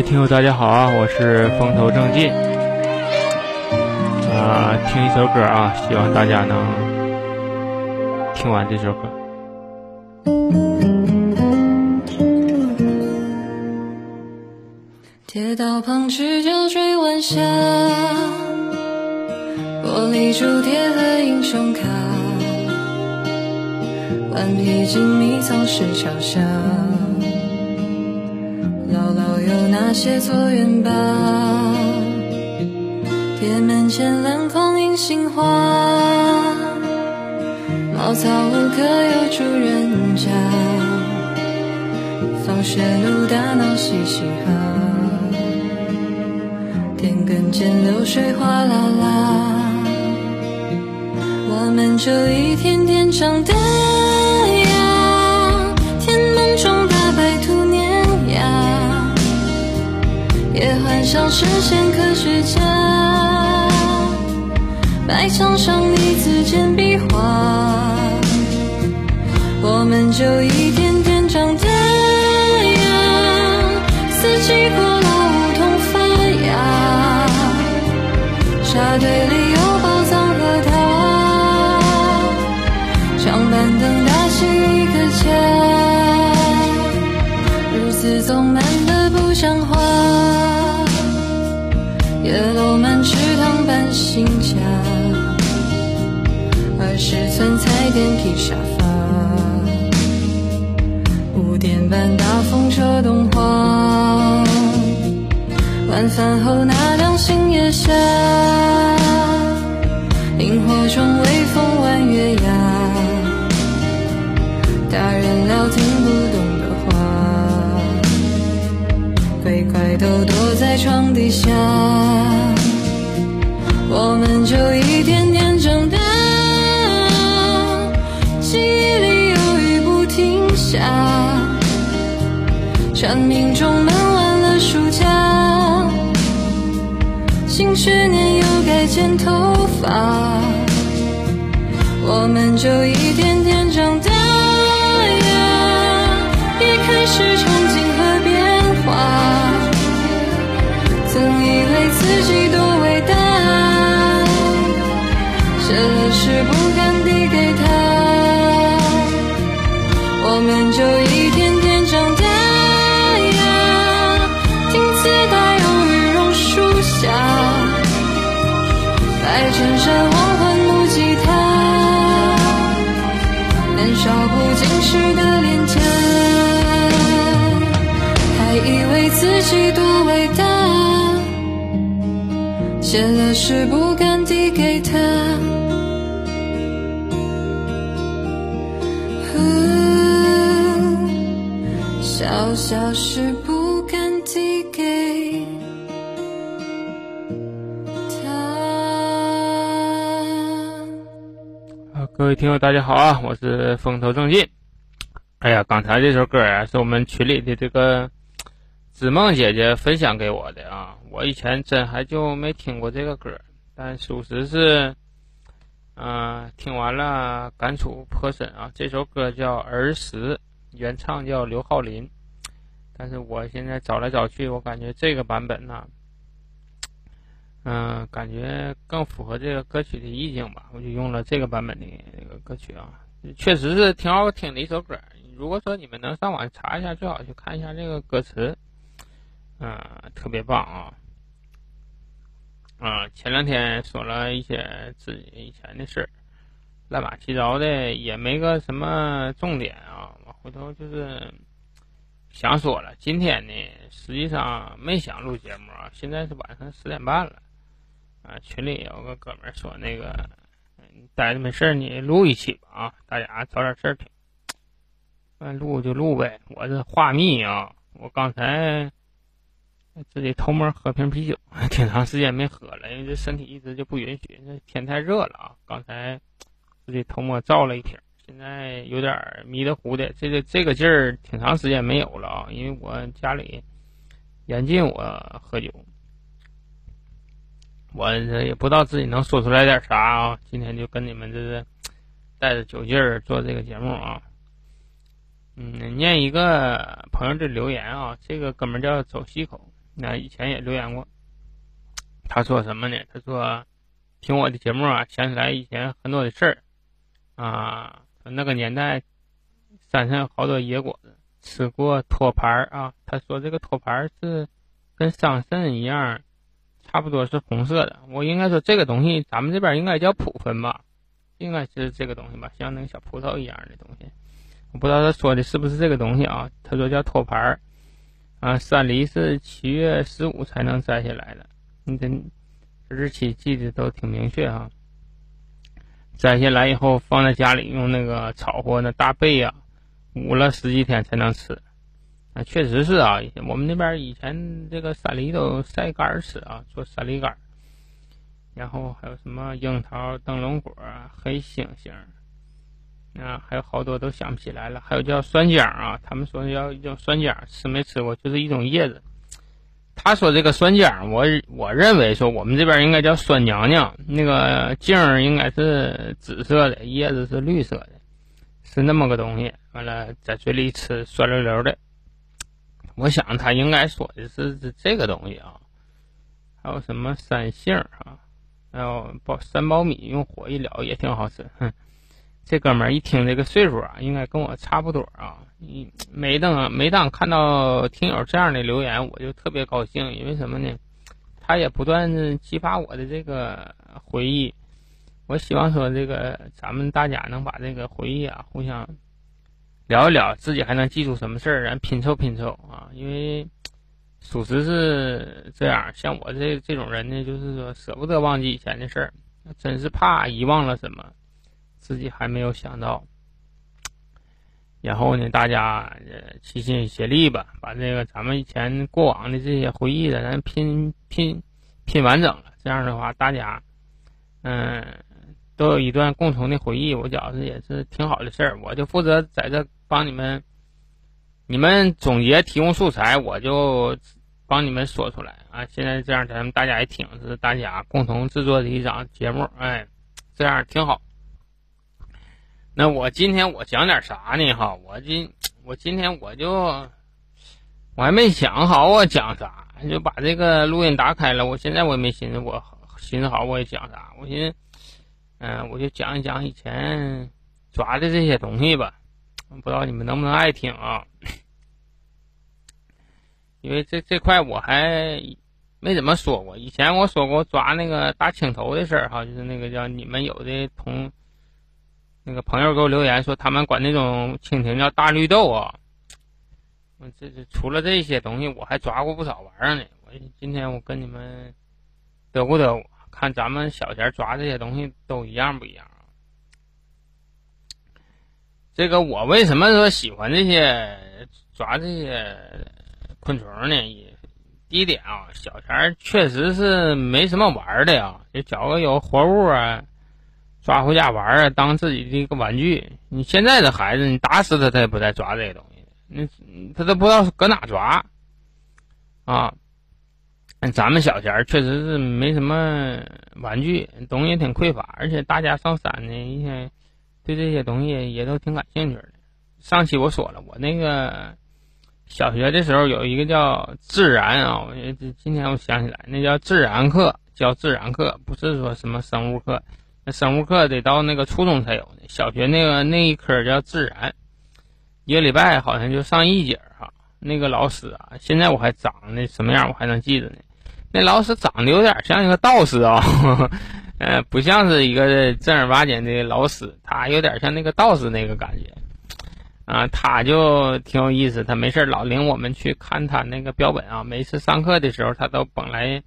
位听友，大家好啊！我是风头正劲啊，听一首歌啊，希望大家能听完这首歌。铁道旁赤脚追晚霞，玻璃珠贴和英雄卡，顽皮筋迷藏石桥下，那些错缘吧？铁门前蓝风迎杏花，茅草屋可有住人家？放学路打闹嘻嘻哈。田埂间流水哗啦啦，我们就一天天长大幻想实现科学家。白墙上你字简笔画，我们就一天天长大呀。四季过了。沙堆里有宝叶落满池塘搬新家，二十寸彩电皮沙发，五点半大风车动画。晚饭后那辆星夜下，萤火虫微风弯月牙，大人聊听不懂的话，鬼怪都躲在床底下，就一天天长大，记忆里有雨不停下，蝉鸣中闷完了暑假。新学年又该剪头发，我们就一天天长大呀，也开始憧憬和变化。曾以为自己多写了诗不敢递给他，小小诗不敢递给。各位听友，大家好啊！我是风头正劲。哎呀，刚才这首歌啊，是我们群里的这个知梦姐姐分享给我的啊。我以前真还就没听过这个歌，但属实是，嗯，听完了感触颇深啊。这首歌叫《儿时》，原唱叫刘浩林。但是我现在找来找去，我感觉这个版本呢。嗯，感觉更符合这个歌曲的意境吧，我就用了这个版本的这个歌曲啊，确实是挺好听的一首歌。如果说你们能上网查一下，最好去看一下这个歌词，嗯，特别棒啊。啊，前两天说了一些自己以前的事儿，乱八七糟的，也没个什么重点啊。我回头就是想说了，今天呢，实际上没想录节目啊，现在是晚上十点半了。啊，群里有个哥们说那个，待着没事儿你录一期吧啊，大家找点事儿听。那录就录呗，我这话密啊，我刚才自己偷摸喝瓶啤酒，挺长时间没喝了，因为这身体一直就不允许，那天太热了啊。刚才自己偷摸造了一瓶，现在有点迷的糊的，这个这个劲儿挺长时间没有了啊，因为我家里严禁我喝酒。我这也不知道自己能说出来点啥啊！今天就跟你们这是带着酒劲儿做这个节目啊。嗯，念一个朋友的留言啊，这个哥们叫走西口，那以前也留言过。他说什么呢？他说听我的节目啊，想起来以前很多的事儿啊。那个年代山上好多野果子，吃过托盘儿啊。他说这个托盘儿是跟桑葚一样，差不多是红色的。我应该说这个东西，咱们这边应该叫普芬吧，应该是这个东西吧，像那个小葡萄一样的东西。我不知道他说的是不是这个东西啊？他说叫托盘儿啊，山梨是七月十五才能摘下来的。你这日期记得都挺明确哈。摘下来以后放在家里，用那个炒货那大贝呀，捂了十几天才能吃。啊，确实是啊，我们那边以前这个山梨都晒干吃啊，做山梨干。然后还有什么樱桃、灯笼果、黑猩猩。啊，还有好多都想不起来了。还有叫酸浆啊，他们说要叫酸浆，吃没吃过？就是一种叶子。他说这个酸浆，我我认为说我们这边应该叫酸娘娘。那个茎应该是紫色的，叶子是绿色的，是那么个东西。完了在嘴里吃酸溜溜的。我想他应该说的是这个东西啊。还有什么三杏啊？还有包三苞米，用火一燎也挺好吃。哼。这哥们儿一听这个岁数啊，应该跟我差不多啊。你每当每当看到听友这样的留言，我就特别高兴，因为什么呢？他也不断激发我的这个回忆。我希望说，这个咱们大家能把这个回忆啊，互相聊一聊，自己还能记住什么事儿，咱拼凑拼凑啊。因为属实是这样，像我这这种人呢，就是说舍不得忘记以前的事儿，真是怕遗忘了什么。自己还没有想到，然后呢，大家齐心协力吧，把这个咱们以前过往的这些回忆的，咱拼拼拼完整了。这样的话，大家嗯都有一段共同的回忆，我觉着也是挺好的事儿。我就负责在这帮你们，你们总结提供素材，我就帮你们说出来啊。现在这样，咱们大家也挺，是大家共同制作的一档节目，哎，这样挺好。那我今天我讲点啥呢？哈，我今我今天我就我还没想好我讲啥，就把这个录音打开了。我现在我也没寻思，我寻思好我也讲啥。我寻思，嗯，我就讲一讲以前抓的这些东西吧。不知道你们能不能爱听啊？因为这这块我还没怎么说过。以前我说过抓那个大青头的事儿，哈，就是那个叫你们有的同。那个朋友给我留言说，他们管那种蜻蜓叫大绿豆啊。这这除了这些东西，我还抓过不少玩意儿呢。我今天我跟你们嘚不嘚，看咱们小前抓这些东西都一样不一样啊？这个我为什么说喜欢这些抓这些昆虫呢？第一点啊，小前确实是没什么玩的呀，就找个有活物啊。抓回家玩儿，当自己的一个玩具。你现在的孩子，你打死他，他也不再抓这些东西。那他都不知道搁哪抓啊。咱们小前儿确实是没什么玩具，东西挺匮乏，而且大家上山呢，一天对这些东西也都挺感兴趣的。上期我说了，我那个小学的时候有一个叫自然啊，我今天我想起来，那叫自然课，叫自然课，不是说什么生物课。生物课得到那个初中才有呢，小学那个那一科叫自然，一个礼拜好像就上一节哈。那个老师啊，现在我还长得什么样，我还能记得呢。那老师长得有点像一个道士啊，呃，不像是一个正儿八经的老师，他有点像那个道士那个感觉啊。他就挺有意思，他没事老领我们去看他那个标本啊。每次上课的时候，他都捧来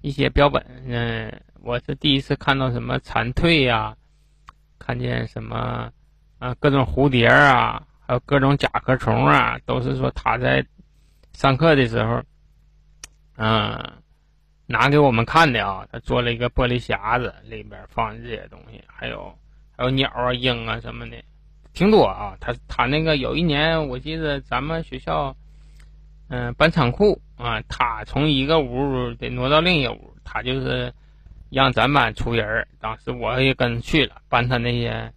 一些标本，嗯。我是第一次看到什么蝉蜕呀，看见什么啊，各种蝴蝶啊，还有各种甲壳虫啊，都是说他在上课的时候，嗯，拿给我们看的啊。他做了一个玻璃匣子，里边放这些东西，还有还有鸟啊、鹰啊什么的，挺多啊。他他那个有一年，我记得咱们学校，嗯，搬仓库啊，他从一个屋得挪到另一个屋，他就是。让咱班出人儿当时我也跟着去了，搬他那些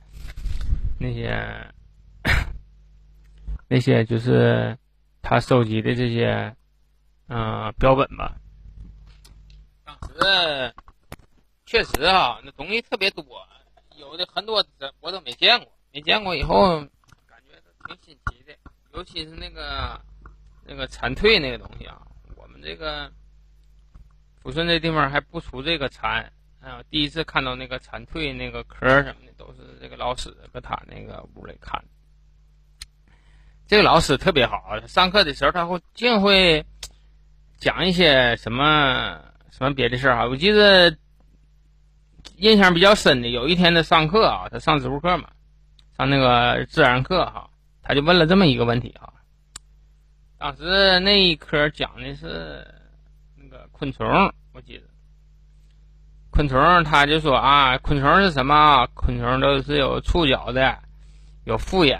那些那些就是他收集的这些嗯标本吧。当时确实啊，那东西特别多，有的很多我都没见过，没见过以后感觉挺新奇的，尤其是那个那个蝉蜕那个东西啊，我们这个抚顺这地方还不出这个蝉。啊，第一次看到那个蝉蜕那个壳什么的，都是这个老师搁他那个屋里看。这个老师特别好，上课的时候他会净会讲一些什么什么别的事儿啊。我记得印象比较深的，有一天他上课啊，他上植物课嘛，上那个自然课哈，他就问了这么一个问题啊。当时那一科讲的是昆虫，我记得。昆虫，他就说啊，昆虫是什么？昆虫都是有触角的，有复眼，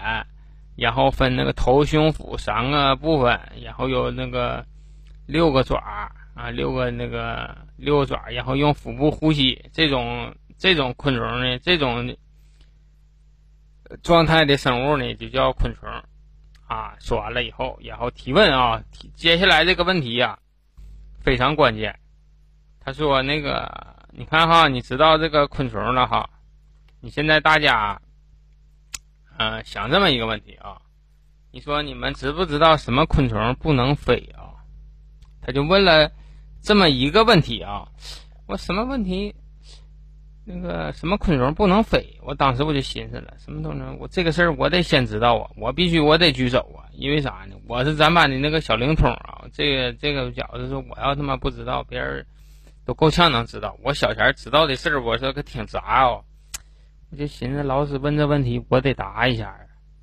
然后分那个头、胸、腹三个部分，然后有那个六个爪啊，六个那个六个爪，然后用腹部呼吸。这种这种昆虫呢，这种状态的生物呢，就叫昆虫啊。说完了以后，然后提问啊，接下来这个问题呀，非常关键。他说那个。你看哈，你知道这个昆虫了哈？你现在大家，嗯，想这么一个问题啊？你说你们知不知道什么昆虫不能飞啊？他就问了这么一个问题啊。我什么问题？那个什么昆虫不能飞？我当时我就寻思了，什么东西？我这个事儿我得先知道啊，我必须我得举手啊，因为啥呢？我是咱班的那个小灵通啊。这个这个觉子说，我要他妈不知道，别人。都够呛能知道，我小前知道的事儿，我说可挺杂哦。我就寻思，老师问这问题，我得答一下。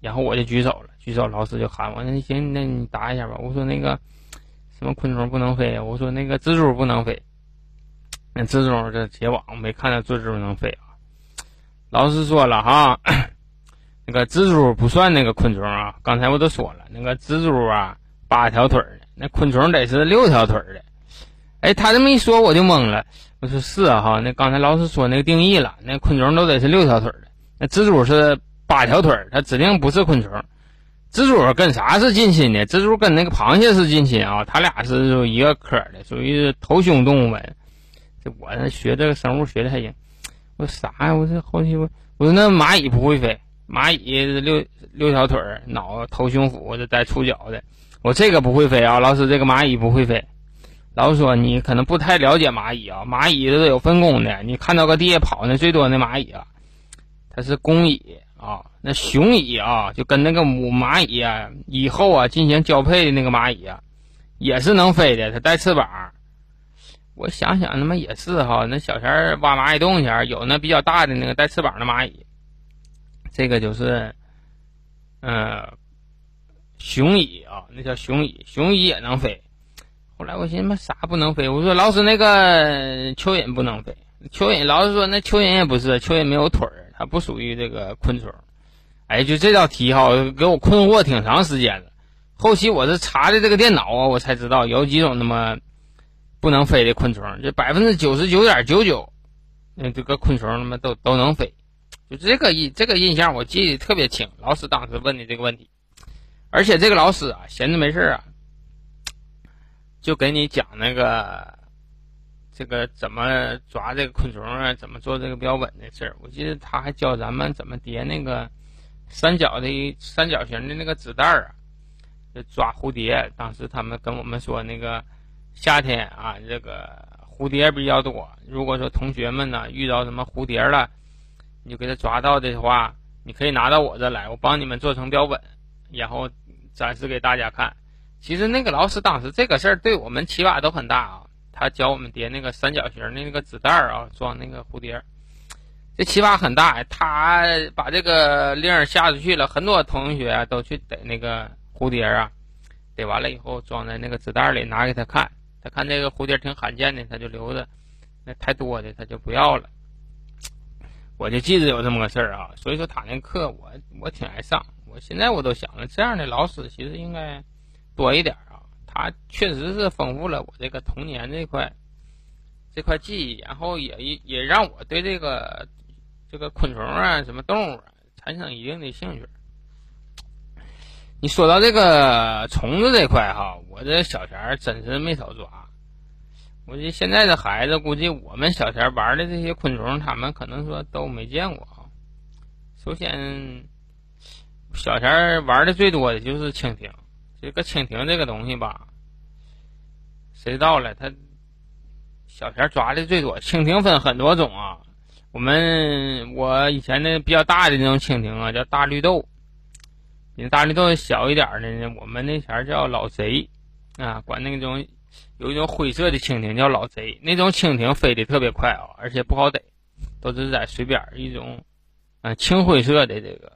然后我就举手了，举手，老师就喊我，那行，那你答一下吧。我说那个什么昆虫不能飞？我说那个蜘蛛不能飞。那蜘蛛这结网没看到蜘蛛能飞啊。老师说了哈，那个蜘蛛不算那个昆虫啊。刚才我都说了，那个蜘蛛啊，八条腿的，那昆虫得是六条腿的。哎，他这么一说，我就懵了。我说是啊，哈，那刚才老师说那个定义了，那昆虫都得是六条腿的，那蜘蛛是八条腿，它指定不是昆虫。蜘蛛跟啥是近亲的？蜘蛛跟那个螃蟹是近亲啊，它俩是一个科的，属于头胸动物门。这我学这个生物学的还行。我啥呀？我这好几我我说那蚂蚁不会飞，蚂蚁六六条腿儿，脑头胸腹这带触角的。我这个不会飞啊，老师，这个蚂蚁不会飞。老师说：“你可能不太了解蚂蚁啊，蚂蚁都有分工的。你看到个地下跑的最多的蚂蚁啊，它是公蚁啊。那雄蚁啊，就跟那个母蚂蚁啊以后啊进行交配的那个蚂蚁啊，也是能飞的，它带翅膀。我想想，他妈也是哈。那小前挖蚂蚁洞前有那比较大的那个带翅膀的蚂蚁，这个就是，嗯，雄蚁啊，那叫雄蚁，雄蚁也能飞。”后来我寻思，啥不能飞？我说老师，那个蚯蚓不能飞。蚯蚓老师说，那蚯蚓也不是，蚯蚓没有腿儿，它不属于这个昆虫。哎，就这道题哈，给我困惑挺长时间了。后期我是查的这个电脑啊，我才知道有几种那么不能飞的昆虫。这百分之九十九点九九，那这个昆虫他妈都都能飞。就这个印这个印象我记得特别清。老师当时问的这个问题，而且这个老师啊，闲着没事啊。就给你讲那个，这个怎么抓这个昆虫啊，怎么做这个标本的事儿。我记得他还教咱们怎么叠那个三角的三角形的那个纸袋儿啊，抓蝴蝶。当时他们跟我们说，那个夏天啊，这个蝴蝶比较多。如果说同学们呢遇到什么蝴蝶了，你就给他抓到的话，你可以拿到我这来，我帮你们做成标本，然后展示给大家看。其实那个老师当时这个事儿对我们启发都很大啊，他教我们叠那个三角形的那个纸袋儿啊，装那个蝴蝶，这启发很大。他把这个令下出去了，很多同学都去逮那个蝴蝶啊，逮完了以后装在那个纸袋里拿给他看，他看这个蝴蝶挺罕见的，他就留着；那太多的他就不要了。我就记得有这么个事儿啊，所以说他那课我我挺爱上。我现在我都想了，这样的老师其实应该。多一点啊，他确实是丰富了我这个童年这块这块记忆，然后也也让我对这个这个昆虫啊、什么动物啊产生一定的兴趣。你说到这个虫子这块哈，我这小前儿真是没少抓。我觉现在的孩子，估计我们小前玩的这些昆虫，他们可能说都没见过啊。首先，小前玩的最多的就是蜻蜓。这个蜻蜓这个东西吧，谁知道了？他小前抓的最多。蜻蜓分很多种啊。我们我以前那比较大的那种蜻蜓啊，叫大绿豆。比大绿豆小一点的呢，我们那前儿叫老贼啊，管那种有一种灰色的蜻蜓叫老贼。那种蜻蜓飞得特别快啊，而且不好逮，都是在水边儿一种啊青灰色的这个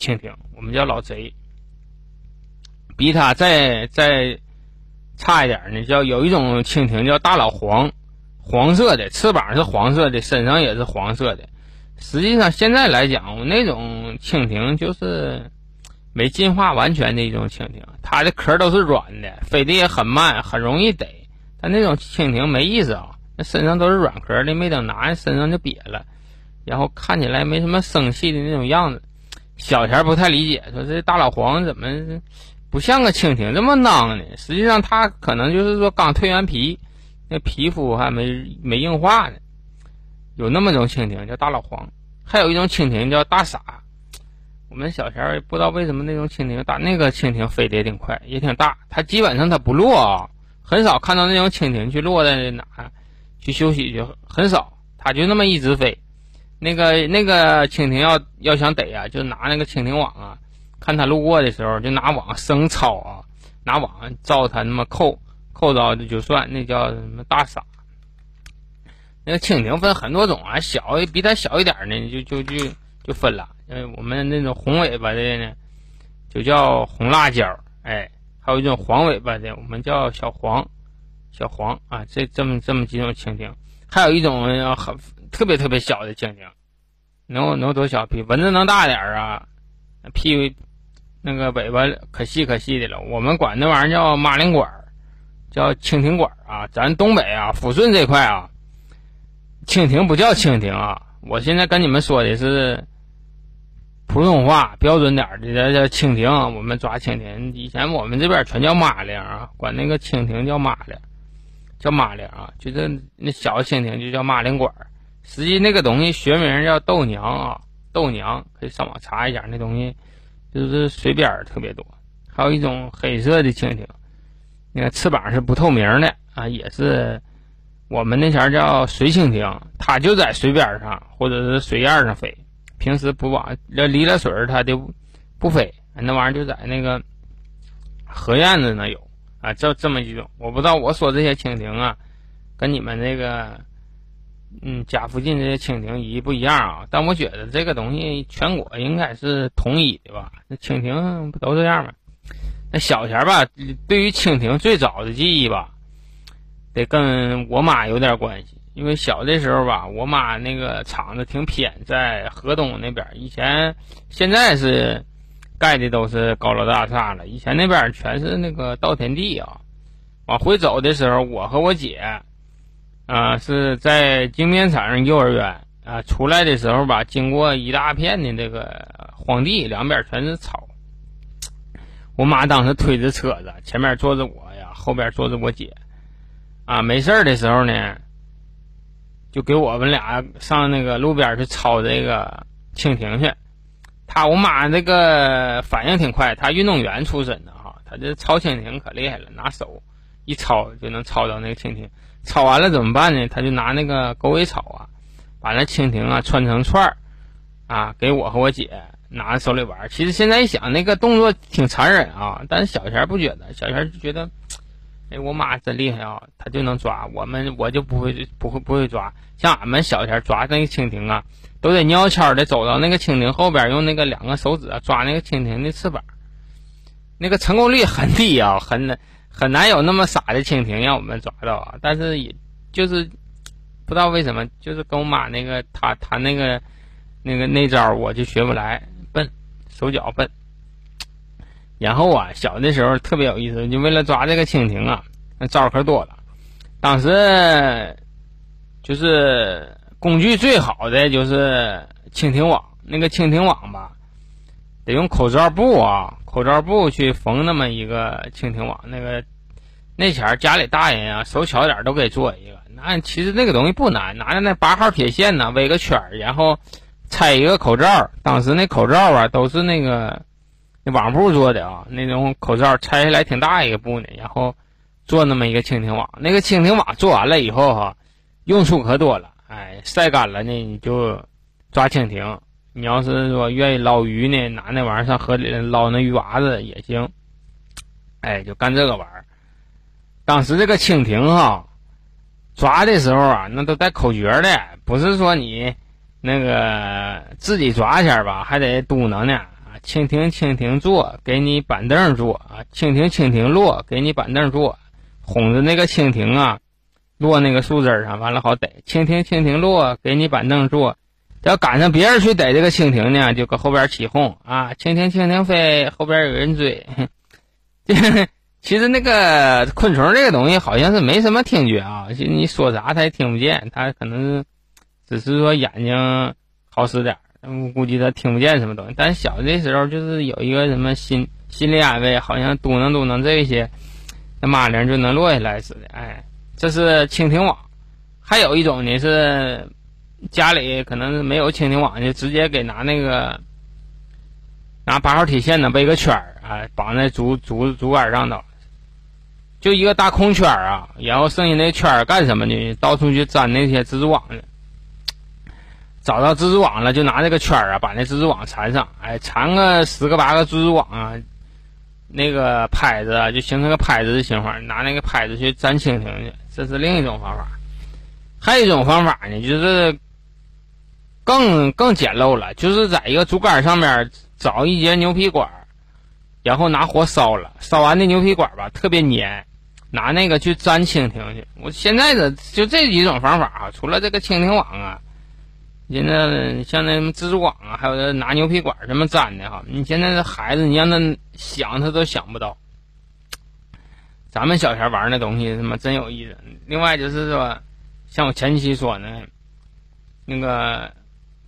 蜻蜓，我们叫老贼。比它再再差一点呢，叫有一种蜻蜓叫大老黄，黄色的翅膀是黄色的，身上也是黄色的。实际上现在来讲，那种蜻蜓就是。没进化完全的一种蜻蜓，它的壳都是软的，飞得也很慢，很容易逮。但那种蜻蜓没意思啊，那身上都是软壳的，没等拿身上就瘪了，然后看起来没什么生气的那种样子。小前不太理解，说这大老黄怎么不像个蜻蜓这么囊呢？实际上它可能就是说刚蜕完皮，那皮肤还没没硬化呢。有那么种蜻蜓叫大老黄，还有一种蜻蜓叫大傻。我们小前儿不知道为什么那种蜻蜓打，那个蜻蜓飞得也挺快，也挺大。它基本上它不落啊，很少看到那种蜻蜓去落在哪去休息去，很少。它就那么一直飞。那个那个蜻蜓要要想逮啊，就拿那个蜻蜓网啊，看它路过的时候就拿网生抄啊，拿网照它那么扣扣着的就算，那叫什么大傻。那个蜻蜓分很多种啊，小比它小一点的就就就就分了。因为，我们那种红尾巴的呢，就叫红辣椒，哎，还有一种黄尾巴的，我们叫小黄，小黄啊，这这么这么几种蜻蜓，还有一种很特别特别小的蜻蜓，能能多小？比蚊子能大点儿啊，屁股那个尾巴可细可细的了，我们管那玩意儿叫马铃管叫蜻蜓管啊。咱东北啊，抚顺这块啊，蜻蜓不叫蜻蜓啊，我现在跟你们说的是。普通话标准点的叫叫蜻蜓，我们抓蜻蜓。以前我们这边全叫马铃啊，管那个蜻蜓叫马铃，叫马铃啊，就是那小蜻蜓就叫马铃管实际那个东西学名叫豆娘啊，豆娘可以上网查一下，那东西就是水边特别多。还有一种黑色的蜻蜓，那个翅膀是不透明的啊，也是我们那前叫水蜻蜓，它就在水边上或者是水燕上飞。平时不往要离了水，它就不飞。那玩意儿就在那个河院子那有啊，这这么几种。我不知道我说这些蜻蜓啊，跟你们那个嗯家附近这些蜻蜓一不一样啊？但我觉得这个东西全国应该是统一的吧？那蜻蜓不都这样吗？那小前吧，对于蜻蜓最早的记忆吧，得跟我妈有点关系。因为小的时候吧，我妈那个厂子挺偏，在河东那边。以前现在是盖的都是高楼大厦了，以前那边全是那个稻田地啊。往回走的时候，我和我姐啊是在经面厂幼儿园啊出来的时候吧，经过一大片的这个荒地，两边全是草。我妈当时推着车子，前面坐着我呀，后边坐着我姐啊。没事的时候呢。就给我们俩上那个路边去抄这个蜻蜓去，他我妈那个反应挺快，她运动员出身的哈，她这抄蜻蜓可厉害了，拿手一抄就能抄到那个蜻蜓。抄完了怎么办呢？他就拿那个狗尾草啊，把那蜻蜓啊穿成串儿啊，给我和我姐拿手里玩。其实现在一想，那个动作挺残忍啊，但是小前不觉得，小前就觉得。哎，我妈真厉害啊！她就能抓，我们我就不会不会不会抓。像俺们小前抓那个蜻蜓啊，都得悄悄的走到那个蜻蜓后边，用那个两个手指啊抓那个蜻蜓的翅膀。那个成功率很低啊，很难很难有那么傻的蜻蜓让我们抓到啊。但是也就是不知道为什么，就是跟我妈那个她她那个那个那招我就学不来，笨，手脚笨。然后啊，小的时候特别有意思，就为了抓这个蜻蜓啊，那招可多了。当时就是工具最好的就是蜻蜓网，那个蜻蜓网吧，得用口罩布啊，口罩布去缝那么一个蜻蜓网。那个那前家里大人啊，手巧点都给做一个。那其实那个东西不难，拿着那八号铁线呢，围个圈儿，然后拆一个口罩。当时那口罩啊，都是那个那网布做的啊，那种口罩拆下来挺大一个布呢，然后做那么一个蜻蜓网。那个蜻蜓网做完了以后哈，用处可多了。哎，晒干了呢，你就抓蜻蜓。你要是说愿意捞鱼呢，拿那玩意儿上河里捞那鱼娃子也行。哎，就干这个玩意儿。当时这个蜻蜓哈，抓的时候啊，那都带口诀的，不是说你那个自己抓去吧，还得嘟囔呢。蜻蜓蜻蜓坐，给你板凳坐啊；蜻蜓蜻蜓落，给你板凳坐。哄着那个蜻蜓啊。落那个树枝上，完了好逮。蜻蜓蜻蜓落，给你板凳坐。要赶上别人去逮这个蜻蜓呢，就搁后边起哄啊！蜻蜓蜻蜓飞，后边有人追。其实那个昆虫这个东西好像是没什么听觉啊，就你说啥它也听不见，它可能只是说眼睛好使点我估计他听不见什么东西。但小的时候就是有一个什么心心理安慰，好像嘟囔嘟囔这些，那马铃就能落下来似的。哎。这是蜻蜓网，还有一种呢是家里可能是没有蜻蜓网，就直接给拿那个拿八号铁线呢围个圈儿啊，绑在竹竹竹竿上头，就一个大空圈儿啊，然后剩下那圈儿干什么呢？到处去粘那些蜘蛛网去，找到蜘蛛网了，就拿这个圈儿啊把那蜘蛛网缠上，哎，缠个十个八个蜘蛛网啊。那个拍子啊就形成个拍子的形状，拿那个拍子去粘蜻蜓去，这是另一种方法。还有一种方法呢，就是更更简陋了，就是在一个竹竿上面找一节牛皮管，然后拿火烧了，烧完的牛皮管吧特别粘，拿那个去粘蜻蜓去。我现在的就这几种方法啊，除了这个蜻蜓网啊。现在像那什么蜘蛛网啊，还有那拿牛皮管什么粘的哈，你现在这孩子，你让他想他都想不到。咱们小前玩那东西，他妈真有意思。另外就是说，像我前期说呢，那个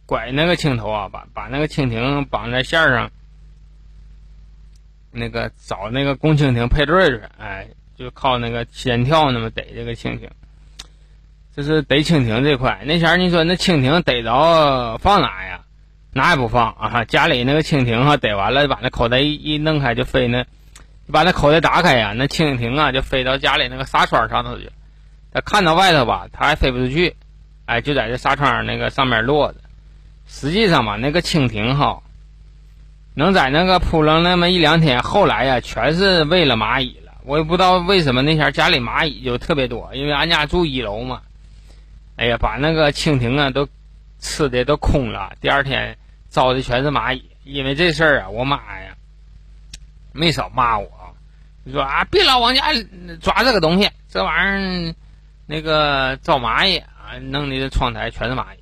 拐那个青头啊，把把那个蜻蜓绑在线上，那个找那个公蜻蜓配对去，哎，就靠那个先跳那么逮这个蜻蜓。就是逮蜻蜓这块，那前儿你说那蜻蜓逮着放哪呀？哪也不放啊！家里那个蜻蜓哈，逮完了把那口袋一一弄开就飞那，把那口袋打开呀，那蜻蜓啊就飞到家里那个纱窗上头去。它看到外头吧，它还飞不出去，哎，就在这纱窗那个上面落着。实际上吧，那个蜻蜓哈，能在那个扑棱那么一两天，后来呀，全是为了蚂蚁了。我也不知道为什么那前家里蚂蚁就特别多，因为俺家住一楼嘛。哎呀，把那个蜻蜓啊都吃的都空了。第二天招的全是蚂蚁，因为这事儿啊，我妈呀没少骂我，说啊别老往家抓这个东西，这玩意儿那个招蚂蚁啊，弄的这窗台全是蚂蚁。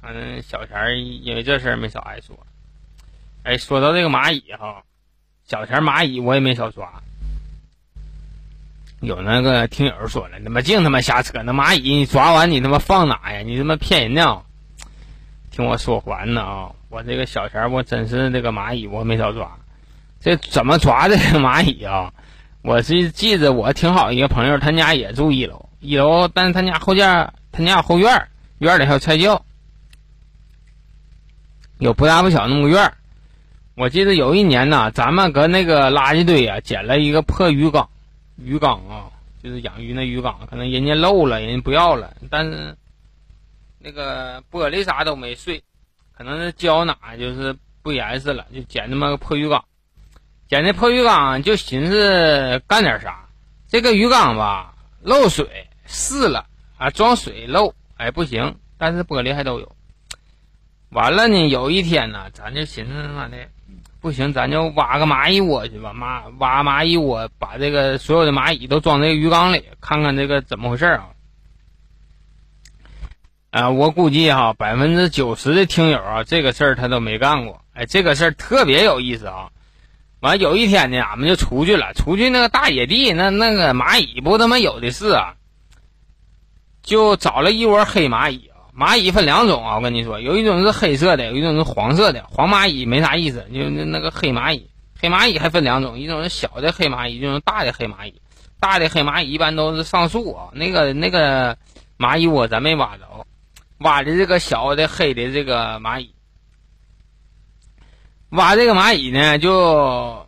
反正小钱儿因为这事儿没少挨说。哎，说到这个蚂蚁哈，小钱蚂蚁我也没少抓。有那个听友说了，他妈净他妈瞎扯，那蚂蚁你抓完你他妈放哪呀？你他妈骗人呢！听我说完呢啊！我这个小钱我真是这个蚂蚁我没少抓。这怎么抓这个蚂蚁啊？我是记着我挺好一个朋友，他家也住一楼，一楼，但是他家后院，他家后院院里还有菜窖，有不大不小那么个院我记得有一年呢，咱们搁那个垃圾堆啊捡了一个破鱼缸。鱼缸啊，就是养鱼那鱼缸，可能人家漏了，人家不要了，但是那个玻璃啥都没碎，可能是胶哪就是不严实了，就捡那么个破鱼缸，捡那破鱼缸就寻思干点啥，这个鱼缸吧漏水试了啊，装水漏，哎不行，但是玻璃还都有，完了呢，有一天呢，咱就寻思他妈的。不行，咱就挖个蚂蚁窝去吧。蚂挖蚂蚁窝，把这个所有的蚂蚁都装在鱼缸里，看看这个怎么回事啊？啊，我估计哈，百分之九十的听友啊，这个事儿他都没干过。哎，这个事儿特别有意思啊。完有一天呢，俺们就出去了，出去那个大野地，那那个蚂蚁不他妈有的是啊，就找了一窝黑蚂蚁。蚂蚁分两种啊，我跟你说，有一种是黑色的，有一种是黄色的。黄蚂蚁没啥意思，就那那个黑蚂蚁。黑蚂蚁还分两种，一种是小的黑蚂蚁，一种是大的黑蚂蚁。大的黑蚂蚁一般都是上树啊，那个那个蚂蚁窝咱没挖着，挖的这个小的黑的这个蚂蚁。挖这个蚂蚁呢，就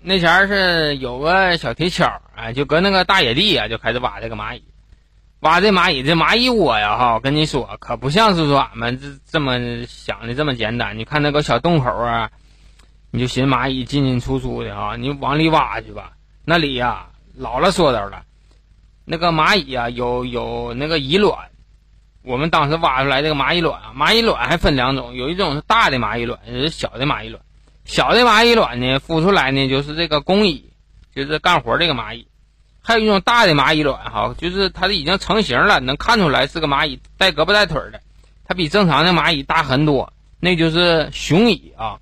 那前是有个小铁锹，哎，就搁那个大野地啊，就开始挖这个蚂蚁。挖这蚂蚁，这蚂蚁窝呀，哈，我跟你说，可不像是说俺们这这么想的这么简单。你看那个小洞口啊，你就寻蚂蚁进进出出的啊，你往里挖去吧，那里呀老了说道了。那个蚂蚁啊，有有那个蚁卵，我们当时挖出来这个蚂蚁卵啊，蚂蚁卵还分两种，有一种是大的蚂蚁卵，是小的蚂蚁卵。小的蚂蚁卵呢，孵出来呢就是这个工蚁，就是干活这个蚂蚁。还有一种大的蚂蚁卵，哈，就是它已经成型了，能看出来是个蚂蚁，带胳膊带腿的，它比正常的蚂蚁大很多，那就是雄蚁啊。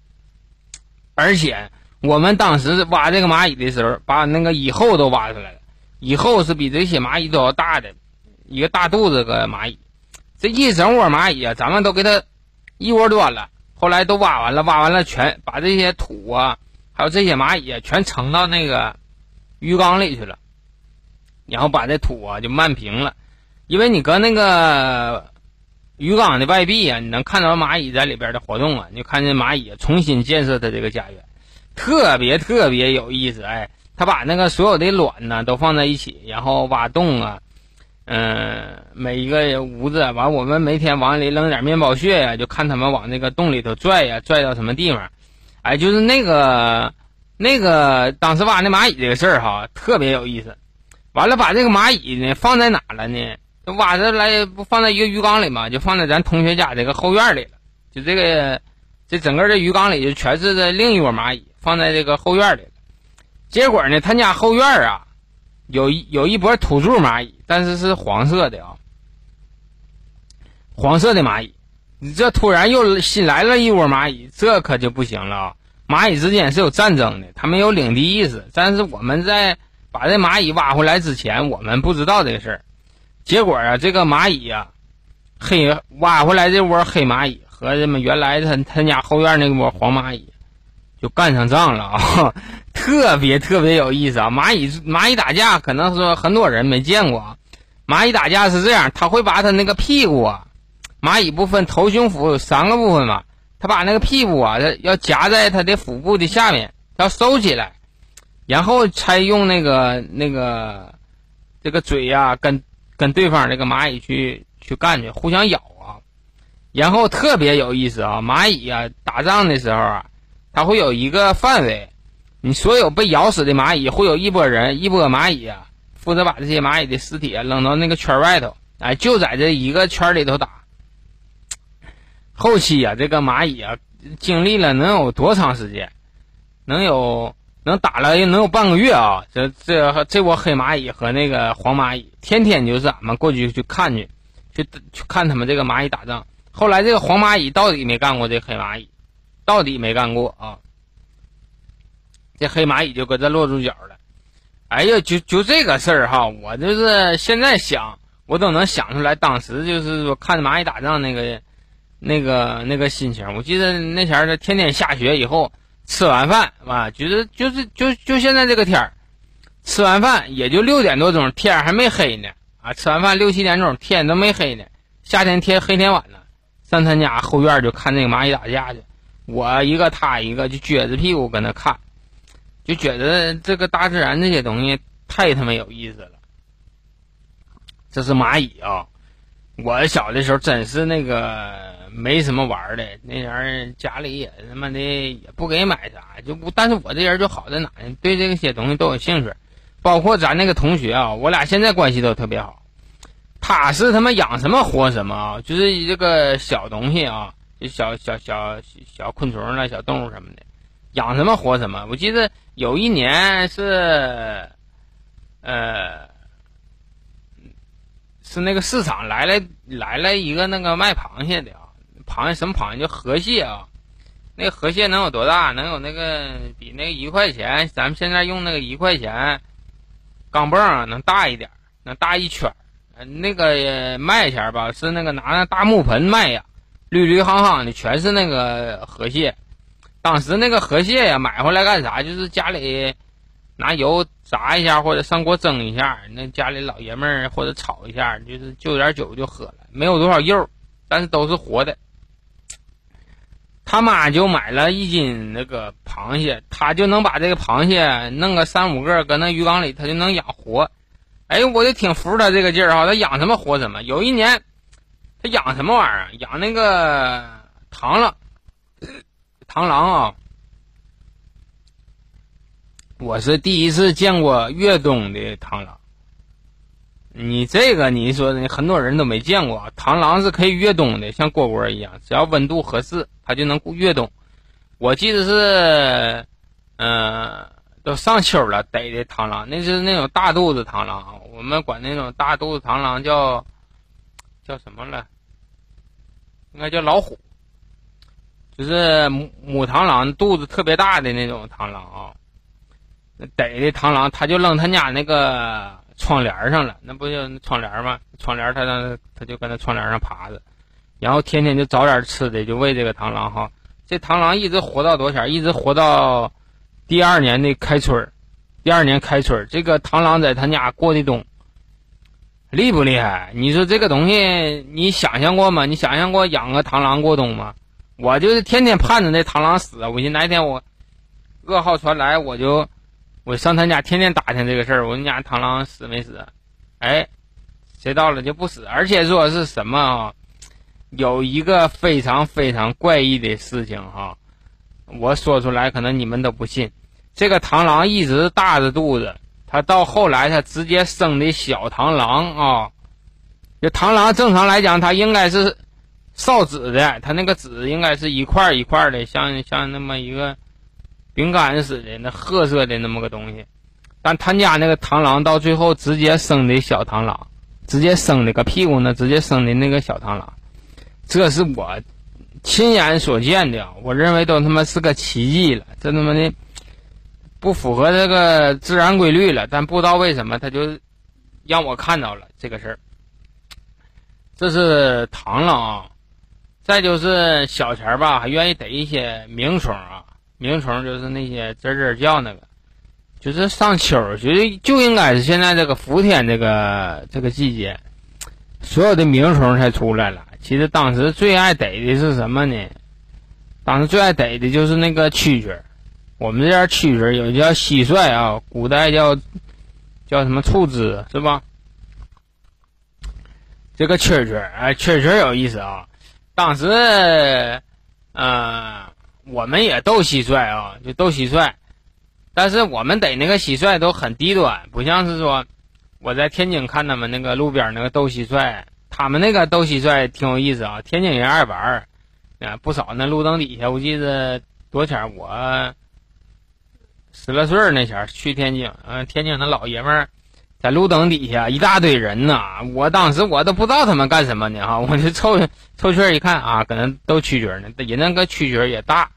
而且我们当时挖这个蚂蚁的时候，把那个蚁后都挖出来了，蚁后是比这些蚂蚁都要大的，一个大肚子个蚂蚁，这一整窝蚂蚁啊，咱们都给它一窝端了。后来都挖完了，挖完了全把这些土啊，还有这些蚂蚁啊，全盛到那个鱼缸里去了。然后把这土啊就漫平了，因为你搁那个鱼缸的外壁啊，你能看到蚂蚁在里边的活动啊，你就看见蚂蚁重新建设它这个家园，特别特别有意思。哎，他把那个所有的卵呢都放在一起，然后挖洞啊，嗯，每一个屋子完，我们每天往里扔点面包屑呀，就看他们往那个洞里头拽呀，拽到什么地方。哎，就是那个那个当时挖那蚂蚁这个事儿哈，特别有意思。完了，把这个蚂蚁呢放在哪了呢？挖着来不放在一个鱼缸里嘛？就放在咱同学家这个后院里了。就这个，这整个这鱼缸里就全是这另一窝蚂蚁，放在这个后院里了。结果呢，他家后院啊，有一有一波土著蚂蚁，但是是黄色的啊，黄色的蚂蚁。你这突然又新来了一窝蚂蚁，这可就不行了啊！蚂蚁之间是有战争的，他们有领地意识，但是我们在。把这蚂蚁挖回来之前，我们不知道这个事儿。结果啊，这个蚂蚁啊，黑挖回来这窝黑蚂蚁和这么原来他他家后院那窝黄蚂蚁就干上仗了啊，特别特别有意思啊！蚂蚁蚂蚁打架，可能说很多人没见过。蚂蚁打架是这样，他会把他那个屁股啊，蚂蚁部分头胸腹有三个部分嘛，他把那个屁股啊，要夹在他的腹部的下面，要收起来。然后才用那个那个这个嘴呀，跟跟对方这个蚂蚁去去干去，互相咬啊。然后特别有意思啊，蚂蚁啊打仗的时候啊，它会有一个范围，你所有被咬死的蚂蚁，会有一波人，一波蚂蚁啊，负责把这些蚂蚁的尸体扔到那个圈外头，哎，就在这一个圈里头打。后期啊，这个蚂蚁啊，经历了能有多长时间？能有？能打了能有半个月啊！这这这窝黑蚂蚁和那个黄蚂蚁，天天就是俺们过去去看去，去去看他们这个蚂蚁打仗。后来这个黄蚂蚁到底没干过这黑蚂蚁，到底没干过啊！这黑蚂蚁就搁这落住脚了。哎呀，就就这个事儿哈，我就是现在想，我都能想出来当时就是说看蚂蚁打仗那个那个那个心情。我记得那前儿天天下雪以后。吃完饭啊，就是就是就就现在这个天儿，吃完饭也就六点多钟，天还没黑呢啊！吃完饭六七点钟，天都没黑呢。夏天天黑天晚了，上他家后院就看那个蚂蚁打架去。我一个他一个就撅着屁股搁那看，就觉得这个大自然这些东西太他妈有意思了。这是蚂蚁啊！我小的时候真是那个。没什么玩的，那人家里也他妈的也不给买啥，就不。但是我这人就好在哪呢？对这些东西都有兴趣，包括咱那个同学啊，我俩现在关系都特别好。他是他妈养什么活什么啊，就是这个小东西啊，就小小小小昆虫了、小动物什么的，养什么活什么。我记得有一年是，呃。是那个市场来了来了一个那个卖螃蟹的啊。螃蟹什么螃蟹叫河蟹啊？那河蟹能有多大？能有那个比那个一块钱，咱们现在用那个一块钱钢镚儿能大一点，能大一圈儿。那个卖钱吧，是那个拿那大木盆卖呀，绿绿夯夯的，全是那个河蟹。当时那个河蟹呀，买回来干啥？就是家里拿油炸一下，或者上锅蒸一下，那家里老爷们儿或者炒一下，就是就点酒就喝了，没有多少肉，但是都是活的。他妈就买了一斤那个螃蟹，他就能把这个螃蟹弄个三五个，搁那鱼缸里，他就能养活。哎，我就挺服他这个劲儿哈，他养什么活什么。有一年，他养什么玩意儿？养那个螳螂。螳螂啊，我是第一次见过越冬的螳螂。你这个你说很多人都没见过，螳螂是可以越冬的，像蝈蝈一样，只要温度合适，它就能越冬。我记得是，嗯，都上秋了逮的螳螂，那是那种大肚子螳螂，我们管那种大肚子螳螂叫叫什么了？应该叫老虎。就是母母螳螂肚子特别大的那种螳螂啊，逮的螳螂，他就扔他家那个窗帘上了，那不就窗帘吗？窗帘他让他就搁那窗帘上爬着，然后天天就找点吃的，就喂这个螳螂哈。这螳螂一直活到多少？一直活到第二年的开春第二年开春这个螳螂在他家过的冬，厉不厉害？你说这个东西你想象过吗？你想象过养个螳螂过冬吗？我就是天天盼着那螳螂死，我寻哪天我噩耗传来，我就我上他家天天打听这个事儿。我们家螳螂死没死？哎，谁到了就不死，而且说是什么啊？有一个非常非常怪异的事情哈，我说出来可能你们都不信。这个螳螂一直大着肚子，它到后来它直接生的小螳螂啊。这螳螂正常来讲，它应该是。烧纸的，它那个纸应该是一块一块的，像像那么一个饼干似的，那褐色的那么个东西。但他家那个螳螂到最后直接生的小螳螂，直接生的个屁股呢，直接生的那个小螳螂，这是我亲眼所见的，我认为都他妈是个奇迹了，这他妈的不符合这个自然规律了。但不知道为什么，他就让我看到了这个事儿。这是螳螂啊。再就是小钱儿吧，还愿意逮一些鸣虫啊，鸣虫就是那些吱吱叫那个，就是上秋，就就应该是现在这个伏天这个这个季节，所有的鸣虫才出来了。其实当时最爱逮的是什么呢？当时最爱逮的就是那个蛐蛐儿，我们这边蛐蛐儿有叫蟋蟀啊，古代叫叫什么兔子是吧？这个蛐蛐儿啊，蛐蛐儿有意思啊。当时，呃，我们也斗蟋蟀啊，就斗蟋蟀，但是我们逮那个蟋蟀都很低端，不像是说我在天津看他们那个路边那个斗蟋蟀，他们那个斗蟋蟀挺有意思啊，天津人爱玩，啊，不少那路灯底下，我记得多钱我十来岁那前去天津，嗯，天津那老爷们儿。在路灯底下一大堆人呢，我当时我都不知道他们干什么呢哈，我就凑凑圈一看啊，搁那斗蛐蛐呢，人那个蛐蛐也大，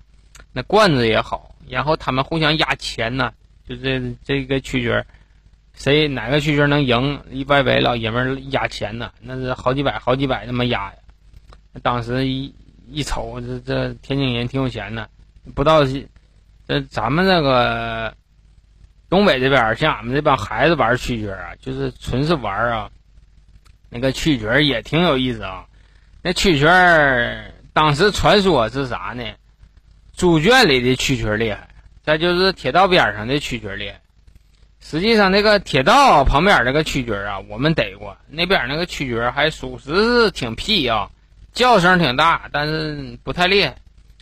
那罐子也好，然后他们互相压钱呢，就这这个蛐蛐，谁哪个蛐蛐能赢，一外围老爷们压钱呢，那是好几百好几百那么压呀。当时一一瞅，这这天津人挺有钱的，不知道这咱们这个。东北这边像俺们这帮孩子玩蛐蛐啊，就是纯是玩啊。那个蛐蛐也挺有意思啊。那蛐蛐当时传说是啥呢？猪圈里的蛐蛐厉害，再就是铁道边上的蛐蛐厉害。实际上，那个铁道旁边那个蛐蛐啊，我们逮过。那边那个蛐蛐还属实是挺屁啊，叫声挺大，但是不太厉害。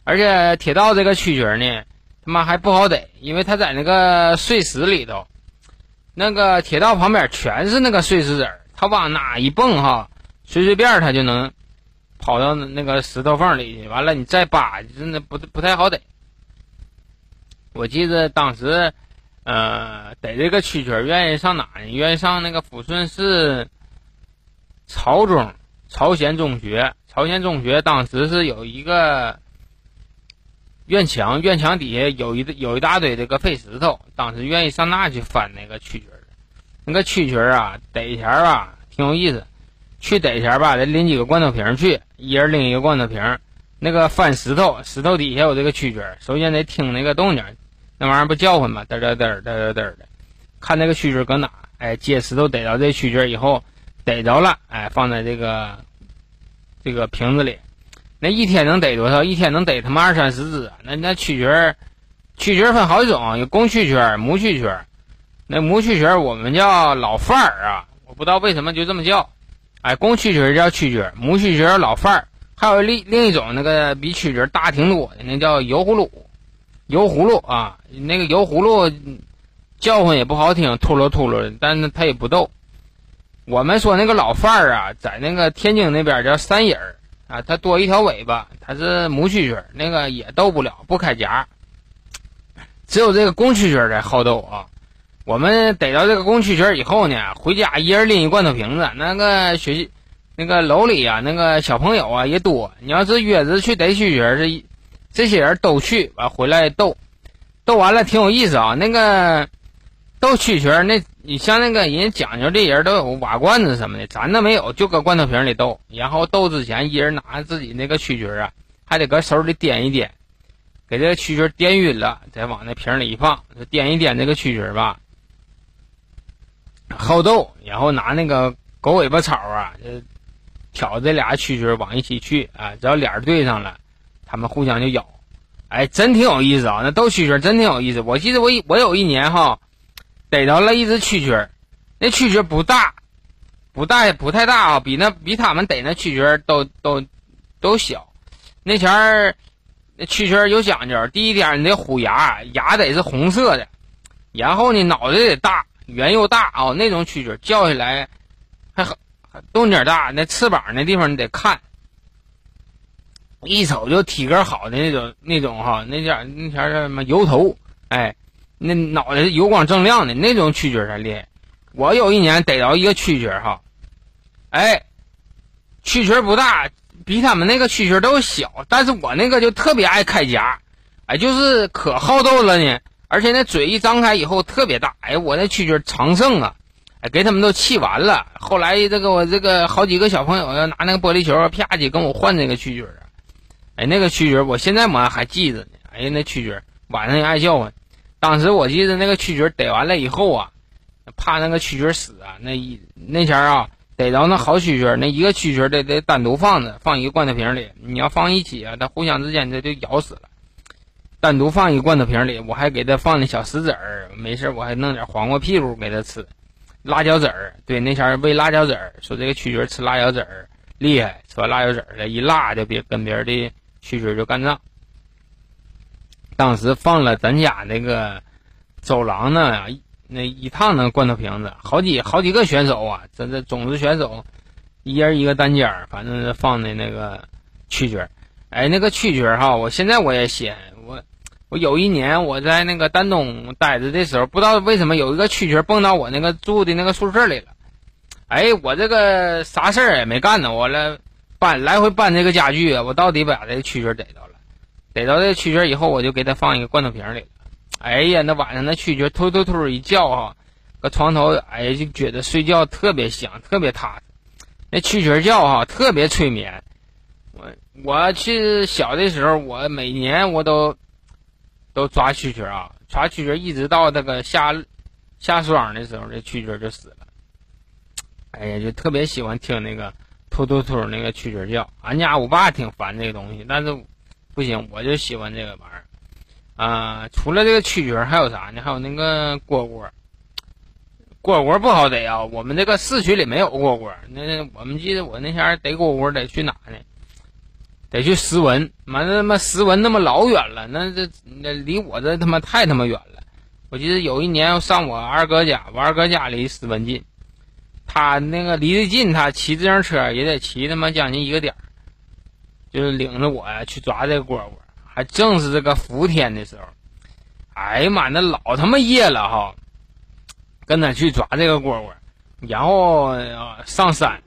而且铁道这个蛐蛐呢。他妈还不好逮，因为他在那个碎石里头，那个铁道旁边全是那个碎石子儿，他往哪一蹦哈，随随便他就能跑到那个石头缝里去。完了，你再扒，真的不不太好逮。我记得当时，呃，逮这个蛐蛐愿意上哪呢？愿意上那个抚顺市朝中朝鲜中学。朝鲜中学当时是有一个。院墙，院墙底下有一有一大堆这个废石头，当时愿意上那去翻那个蛐蛐儿。那个蛐蛐儿啊，逮前儿啊挺有意思。去逮前吧，得拎几个罐头瓶去，一人拎一个罐头瓶。那个翻石头，石头底下有这个蛐蛐儿，首先得听那个动静，那玩意儿不叫唤吗？嘚嘚嘚嘚嘚嘚的，看那个蛐蛐搁哪？哎，接石头逮着这蛐蛐儿以后，逮着了，哎，放在这个这个瓶子里。那一天能逮多少？一天能逮他妈二三十只。那那蛐蛐儿，蛐蛐儿分好几种，有公蛐蛐儿、母蛐蛐儿。那母蛐蛐儿我们叫老范儿啊，我不知道为什么就这么叫。哎，公蛐蛐儿叫蛐蛐儿，母蛐蛐儿老范儿。还有另另一种那个比蛐蛐儿大挺多的，那叫油葫芦。油葫芦啊，那个油葫芦叫唤也不好听，秃噜秃噜的，但是它也不逗。我们说那个老范儿啊，在那个天津那边叫三眼儿啊，它多一条尾巴，它是母蛐蛐儿，那个也逗不了，不开夹。只有这个公蛐蛐儿才好逗啊。我们逮到这个公蛐蛐儿以后呢，回家一人拎一罐头瓶子，那个学那个楼里啊，那个小朋友啊也多。你要是约着去逮蛐蛐儿，这这些人都去，完回来逗，逗完了挺有意思啊。那个逗蛐蛐儿，那你像那个人讲究的人都有瓦罐子什么的，咱那没有，就搁罐头瓶里逗。然后逗之前，一人拿自己那个蛐蛐儿啊，还得搁手里掂一掂，给这个蛐蛐儿掂晕了，再往那瓶里一放，就掂一掂这个蛐蛐儿吧。好斗，然后拿那个狗尾巴草啊，挑这俩蛐蛐往一起去啊，只要脸儿对上了，他们互相就咬，哎，真挺有意思啊！那逗蛐蛐真挺有意思。我记得我我有一年哈，逮着了一只蛐蛐那蛐蛐不大，不大不太大啊，比那比他们逮那蛐蛐都都都小。那前儿那蛐蛐有讲究，第一点你得虎牙，牙得是红色的，然后呢脑袋得大。圆又大啊，那种蛐蛐叫起来还很动静大。那翅膀那地方你得看，一瞅就体格好的那种那种哈，那叫那前叫什么油头？哎，那脑袋油光锃亮的那种蛐蛐才厉害。我有一年逮着一个蛐蛐哈，哎，蛐蛐不大，比他们那个蛐蛐都小，但是我那个就特别爱开夹，哎，就是可好斗了呢。而且那嘴一张开以后特别大，哎，我那蛐蛐长盛啊，哎，给他们都气完了。后来这个我这个好几个小朋友要拿那个玻璃球啪叽跟我换那个蛐蛐啊，哎，那个蛐蛐我现在嘛还记着呢。哎呀，那蛐蛐晚上也爱叫唤。当时我记得那个蛐蛐逮完了以后啊，怕那个蛐蛐死啊，那一那前啊逮着那好蛐蛐，那一个蛐蛐得得单独放着，放一个罐头瓶里。你要放一起啊，它互相之间它就咬死了。单独放一罐头瓶里，我还给它放那小石子儿，没事我还弄点黄瓜屁股给它吃，辣椒籽儿。对，那前儿喂辣椒籽儿，说这个蛐蛐吃辣椒籽儿厉害，吃完辣椒籽儿了，一辣就别跟别人的蛐蛐就干仗。当时放了咱家那个走廊呢，那一趟那罐头瓶子，好几好几个选手啊，这这种子选手，一人一个单间儿，反正是放的那个蛐蛐儿。哎，那个蛐蛐儿哈，我现在我也写。我我有一年我在那个丹东待着的时候，不知道为什么有一个蛐蛐蹦到我那个住的那个宿舍里了。哎，我这个啥事儿也没干呢，我来搬来回搬这个家具，我到底把这个蛐蛐逮到了。逮到这蛐蛐以后，我就给它放一个罐头瓶里。哎呀，那晚上那蛐蛐突突突一叫哈，搁床头，哎就觉得睡觉特别香，特别踏实。那蛐蛐叫哈，特别催眠。我我去小的时候，我每年我都。都抓蛐蛐啊，抓蛐蛐一直到那个下下霜的时候，这蛐蛐就死了。哎呀，就特别喜欢听那个突突突那个蛐蛐叫。俺家我爸挺烦这个东西，但是不行，我就喜欢这个玩意儿。啊，除了这个蛐蛐，还有啥呢？还有那个蝈蝈。蝈蝈不好逮啊，我们这个市区里没有蝈蝈。那我们记得我那前逮蝈蝈得去哪呢？得去石文，妈的他妈石文那么老远了，那这那离我这他妈太他妈远了。我记得有一年上我二哥家，我二哥家离石文近，他那个离得近，他骑自行车也得骑他妈将近一个点儿，就是领着我去抓这个蝈蝈，还正是这个伏天的时候。哎呀妈，那老他妈夜了哈，跟他去抓这个蝈蝈，然后上山，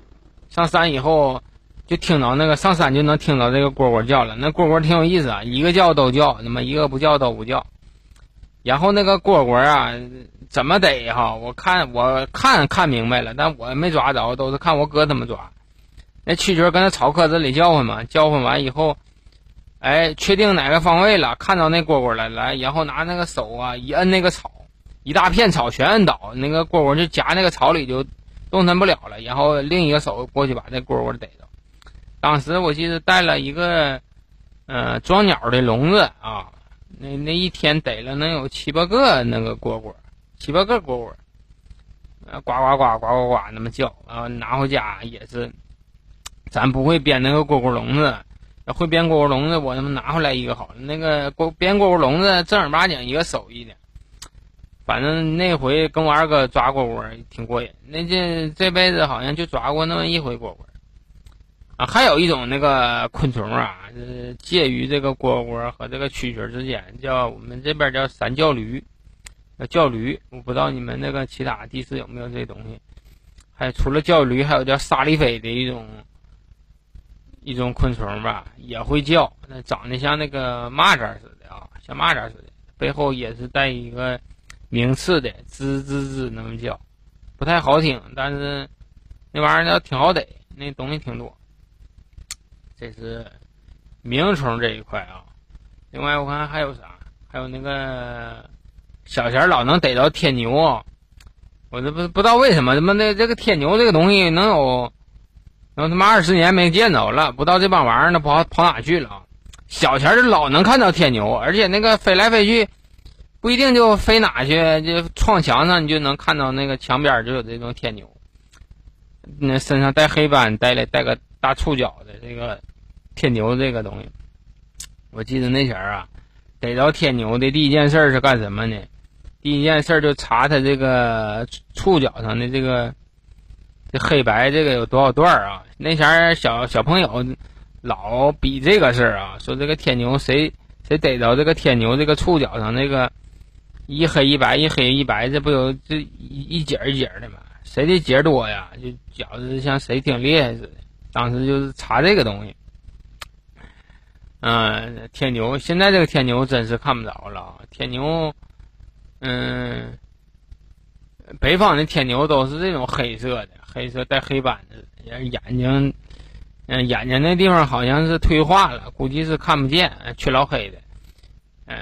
上山以后。就听到那个上山就能听到这个蝈蝈叫了，那蝈蝈挺有意思啊，一个叫都叫，那么一个不叫都不叫。然后那个蝈蝈啊，怎么逮哈？我看我看看明白了，但我没抓着，都是看我哥他们抓。那蛐蛐跟那草壳子里叫唤嘛，叫唤完以后，哎，确定哪个方位了，看到那蝈蝈了，来，然后拿那个手啊一摁那个草，一大片草全摁倒，那个蝈蝈就夹那个草里就动弹不了了，然后另一个手过去把那蝈蝈逮着。当时我记得带了一个，呃，装鸟的笼子啊，那那一天逮了能有七八个那个蝈蝈，七八个蝈蝈，呃，呱呱呱呱呱呱那么叫，然后拿回家也是。咱不会编那个蝈蝈笼子，会编蝈蝈笼子，我他妈拿回来一个好。那个蝈编蝈蝈笼子正儿八经一个手艺的，反正那回跟我二哥抓蝈蝈挺过瘾。那这这辈子好像就抓过那么一回蝈蝈啊。还有一种那个昆虫啊，是介于这个蝈蝈和这个蛐蛐之间，叫我们这边叫三叫驴，叫驴。我不知道你们那个其他地市有没有这东西。还除了叫驴，还有叫沙利飞的一种。一种昆虫吧，也会叫，那长得像那个蚂蚱似的啊，像蚂蚱似的，背后也是带一个名刺的，吱吱吱那么叫，不太好听，但是那玩意儿呢挺好逮，那东西挺多。这是鸣虫这一块啊，另外我看还有啥，还有那个小前老能逮着天牛，我这不不知道为什么，他妈的这个天牛这个东西能有。能他妈二十年没见着了，不知道这帮玩意儿呢跑跑哪去了。小前儿老能看到天牛，而且那个飞来飞去，不一定就飞哪去，就撞墙上你就能看到那个墙边就有这种天牛。那身上带黑斑，带了带个大触角的这个天牛这个东西，我记得那前儿啊，逮着天牛的第一件事是干什么呢？第一件事就查它这个触角上的这个。这黑白这个有多少段儿啊？那前儿小小朋友老比这个事儿啊，说这个天牛谁谁逮着这个天牛这个触角上那个一黑一白一黑一白，这不有这一一节一节的吗？谁的节多呀？就觉得像谁挺厉害似的。当时就是查这个东西。嗯，天牛现在这个天牛真是看不着了。天牛，嗯，北方的天牛都是这种黑色的。黑色带黑斑的，眼睛，嗯，眼睛那地方好像是退化了，估计是看不见，黢老黑的。嗯，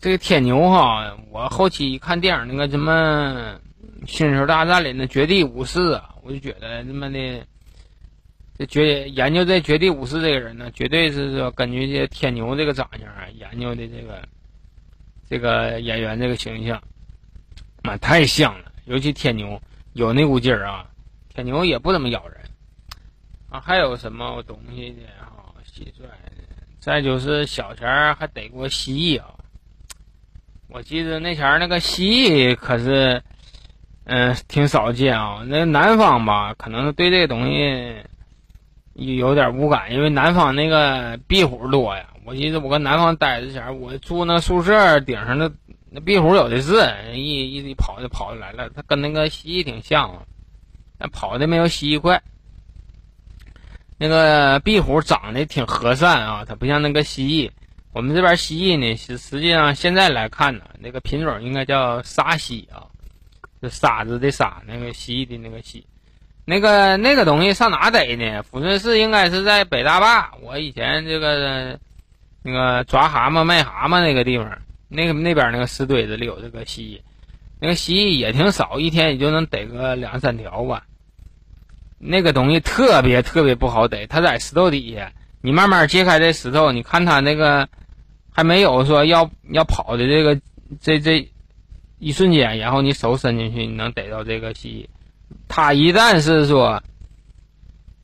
这个天牛哈，我后期一看电影那个什么《星球大战》里那绝地武士啊，我就觉得他妈的，这绝研究这绝地武士这个人呢，绝对是说根据这天牛这个长相啊，研究的这个这个演员这个形象，妈太像了，尤其天牛。有那股劲儿啊，天牛也不怎么咬人啊。还有什么东西的哈？蟋蟀，再就是小前儿还逮过蜥蜴啊。我记得那前儿那个蜥蜴可是，嗯，挺少见啊。那南方吧，可能对这个东西有有点无感，因为南方那个壁虎多呀。我记得我搁南方待着前，我住那宿舍顶上那。那壁虎有的是，一一跑就跑来了。它跟那个蜥蜴挺像，但跑的没有蜥蜴快。那个壁虎长得挺和善啊，它不像那个蜥蜴。我们这边蜥蜴呢，实实际上现在来看呢，那个品种应该叫沙蜥啊，就沙子的沙，那个蜥蜴的那个蜥。那个那个东西上哪逮呢？抚顺市应该是在北大坝。我以前这个那个抓蛤蟆卖蛤蟆那个地方。那个那边那个石堆子里有这个蜥蜴，那个蜥蜴也挺少，一天也就能逮个两三条吧。那个东西特别特别不好逮，它在石头底下，你慢慢揭开这石头，你看它那个还没有说要要跑的这个这这一瞬间，然后你手伸进去，你能逮到这个蜥蜴。它一旦是说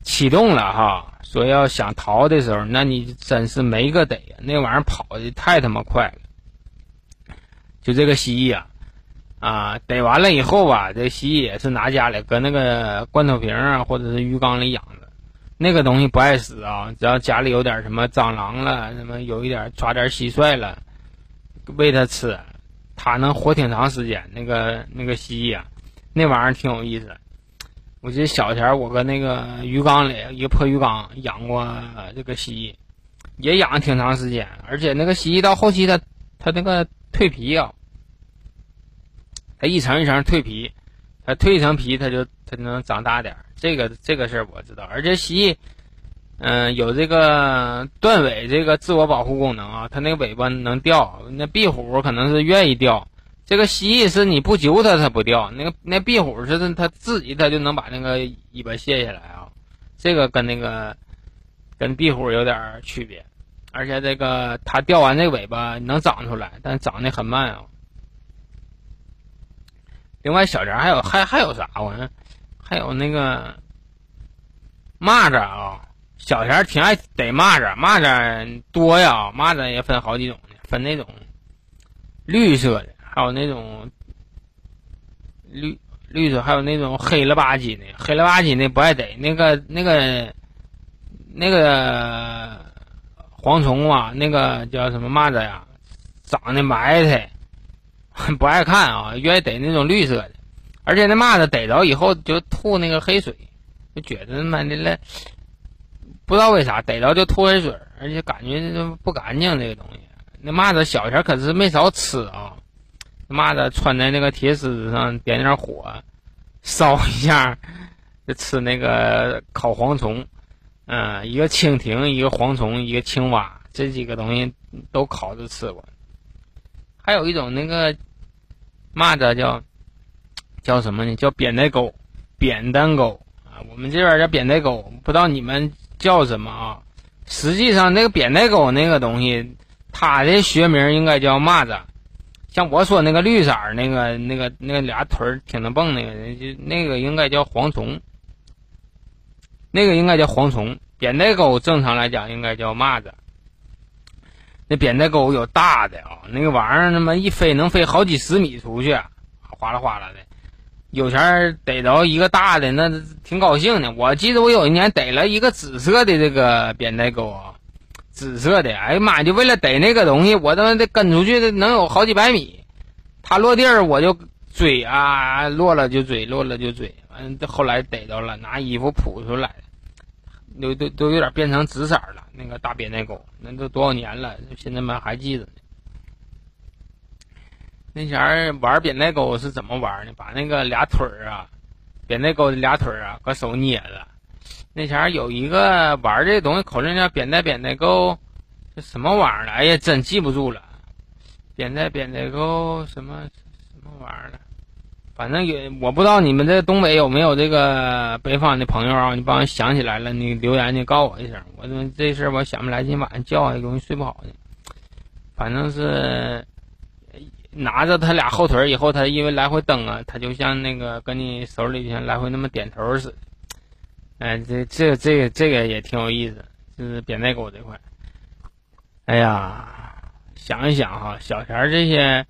启动了哈，说要想逃的时候，那你真是没个逮呀，那玩意儿跑的太他妈快了。就这个蜥蜴啊，啊，逮完了以后吧，这蜥蜴也是拿家里搁那个罐头瓶啊，或者是鱼缸里养着。那个东西不爱死啊，只要家里有点什么蟑螂了，什么有一点抓点蟋蟀了，喂它吃，它能活挺长时间。那个那个蜥蜴啊，那玩意儿挺有意思。我记得小前我搁那个鱼缸里一个破鱼缸养过这个蜥蜴，也养挺长时间。而且那个蜥蜴到后期它它那个。蜕皮啊，它一层一层蜕皮，它蜕一层皮，它就它就能长大点儿。这个这个事儿我知道，而且蜥蜴，嗯、有这个断尾这个自我保护功能啊，它那个尾巴能掉。那壁虎可能是愿意掉，这个蜥蜴是你不揪它它不掉，那个那壁虎是它自己它就能把那个尾巴卸下来啊。这个跟那个跟壁虎有点区别，而且这个它掉完这尾巴能长出来，但长得很慢啊。另外，小点儿还有还还有啥玩意？还有那个蚂蚱啊，小前儿挺爱逮蚂蚱，蚂蚱多呀，蚂蚱也分好几种呢，分那种绿色的，还有那种绿绿色，还有那种黑了吧唧的，黑了吧唧的不爱逮，那个那个那个蝗虫啊，那个叫什么蚂蚱呀，长得埋汰。不爱看啊，愿意逮那种绿色的，而且那蚂蚱逮着以后就吐那个黑水，就觉得他妈的了，不知道为啥逮着就吐黑水，而且感觉不干净这个东西。那蚂蚱小前可是没少吃啊，蚂蚱穿在那个铁丝上点点火，烧一下就吃那个烤蝗虫，嗯、一个蜻蜓，一个蝗虫，一个青蛙，这几个东西都烤着吃过。还有一种那个蚂蚱叫叫什么呢？叫扁担钩，扁担钩啊，我们这边叫扁担钩，不知道你们叫什么啊？实际上，那个扁担钩那个东西，它的学名应该叫蚂蚱。像我说那个绿色那个那个那个俩腿儿挺能蹦那个，那个应该叫蝗虫，那个应该叫蝗虫。扁带钩正常来讲应该叫蚂蚱。那扁带钩有大的啊，那个玩意儿他妈一飞能飞好几十米出去，哗啦哗啦的。有钱逮着一个大的，那挺高兴的。我记得我有一年逮了一个紫色的这个扁带钩啊，紫色的，哎呀妈！就为了逮那个东西，我他妈得跟出去能有好几百米。它落地儿我就追啊，落了就追，落了就追。完，后来逮着了，拿衣服扑出来，都都都有点变成紫色了。那个大扁担狗，那都多少年了，现在们还记着呢。那前儿玩扁担狗是怎么玩呢？把那个俩腿儿啊，扁担狗的俩腿儿啊，搁手捏着。那前儿有一个玩这东西，口令叫扁担扁担钩，这什么玩意儿？哎呀，真记不住了。扁担扁担钩什么什么玩意儿了？反正也我不知道你们这东北有没有这个北方的朋友啊？你帮我想起来了，你留言你告诉我一声。我这这事儿我想不来，今晚上觉还容易睡不好呢。反正是拿着他俩后腿儿以后，他因为来回蹬啊，他就像那个跟你手里像来回那么点头似的。哎，这这这个这个也挺有意思，就是扁担钩这块。哎呀，想一想哈，小田这些。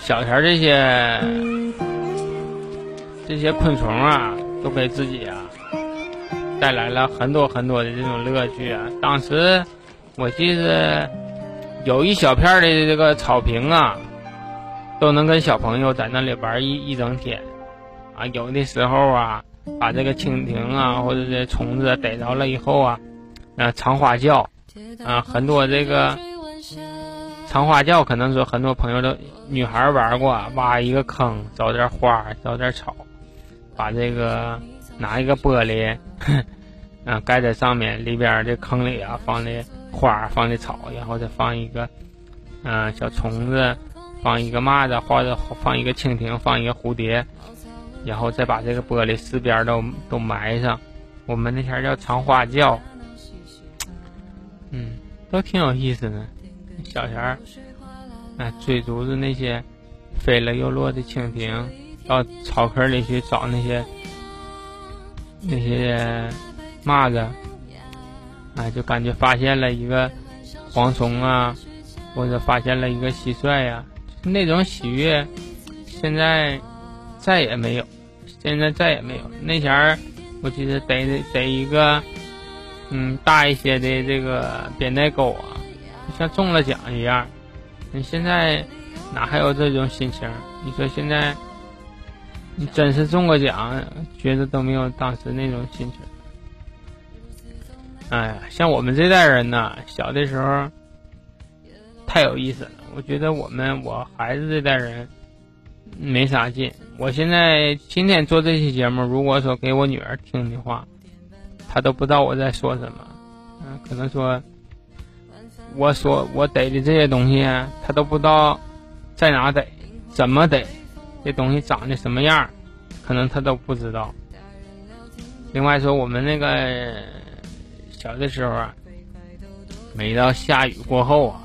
小田这些这些昆虫啊，都给自己啊带来了很多很多的这种乐趣啊。当时我记得有一小片的这个草坪啊，都能跟小朋友在那里玩一一整天啊。有的时候啊，把这个蜻蜓啊或者这虫子逮着了以后啊，啊藏花轿啊，很多这个。藏花轿可能说很多朋友都女孩玩过，挖一个坑，找点花，找点草，把这个拿一个玻璃，嗯，盖在上面，里边这坑里啊放的花，放的草，然后再放一个，嗯，小虫子，放一个蚂蚱，或者放一个蜻蜓，放一个蝴蝶，然后再把这个玻璃四边都都埋上。我们那前叫藏花轿，嗯，都挺有意思的。小前儿，哎，追逐着那些飞了又落的蜻蜓，到草坑里去找那些那些蚂蚱，哎，就感觉发现了一个蝗虫啊，或者发现了一个蟋蟀呀、那种喜悦，现在再也没有，现在再也没有。那前儿，我记得逮逮一个，嗯，大一些的这个扁担钩啊。像中了奖一样，你现在哪还有这种心情？你说现在，你真是中个奖，觉得都没有当时那种心情。哎呀，像我们这代人呐，小的时候太有意思了。我觉得我们我孩子这代人没啥劲。我现在今天做这期节目，如果说给我女儿听的话，她都不知道我在说什么。嗯，可能说，我说我逮的这些东西，她都不知道在哪逮，怎么逮，这东西长得什么样，可能她都不知道。另外说，我们那个小的时候啊，每到下雨过后啊，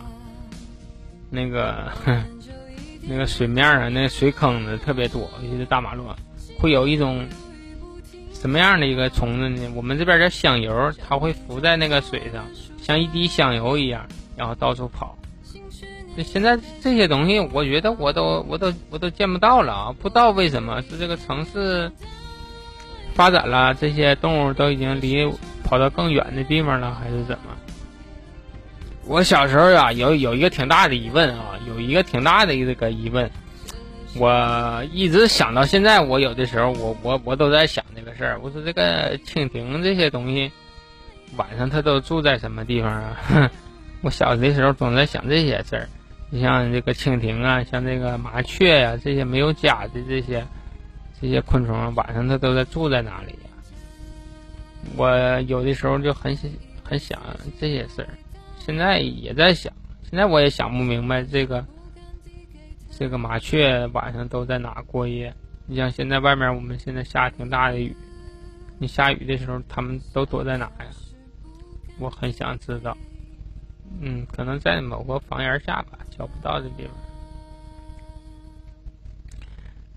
那个 那个水面上那个水坑子特别多，尤其是大马路，会有一种什么样的一个虫子呢？我们这边叫香油，它会浮在那个水上，像一滴香油一样，然后到处跑。现在这些东西，我觉得我都我都我都见不到了啊！不知道为什么是这个城市。发展了，这些动物都已经离跑到更远的地方了，还是怎么？我小时候呀，有有一个挺大的疑问啊，有一个挺大的一个疑问，我一直想到现在。我有的时候，我我我都在想这个事儿。我说这个蜻蜓这些东西，晚上它都住在什么地方啊？我小的时候总在想这些事儿。你像这个蜻蜓啊，像这个麻雀呀，这些没有家的这些。这些昆虫晚上它都在住在哪里呀？我有的时候就很很想这些事儿，现在也在想，现在我也想不明白这个这个麻雀晚上都在哪过夜。你像现在外面我们现在下挺大的雨，你下雨的时候它们都躲在哪呀？我很想知道。嗯，可能在某个房檐下吧，找不到的地方。